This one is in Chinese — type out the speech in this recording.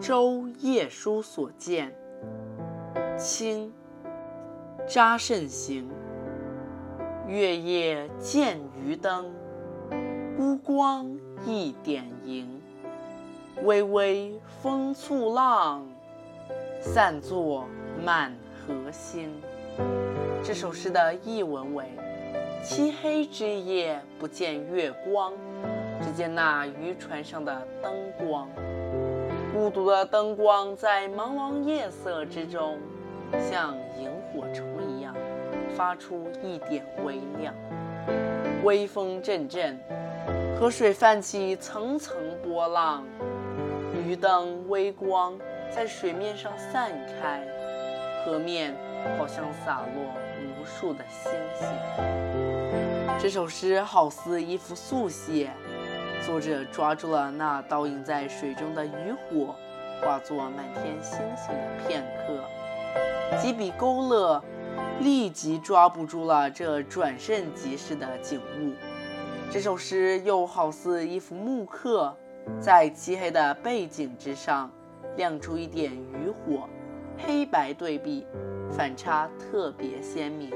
舟夜书所见，清·查慎行。月夜见渔灯，孤光一点萤。微微风簇浪，散作满河星。这首诗的译文为：漆黑之夜，不见月光，只见那渔船上的灯光。孤独的灯光在茫茫夜色之中，像萤火虫一样。发出一点微亮，微风阵阵，河水泛起层层波浪，鱼灯微光在水面上散开，河面好像洒落无数的星星。这首诗好似一幅速写，作者抓住了那倒映在水中的渔火，化作满天星星的片刻，几笔勾勒。立即抓不住了这转瞬即逝的景物。这首诗又好似一幅木刻，在漆黑的背景之上亮出一点渔火，黑白对比，反差特别鲜明。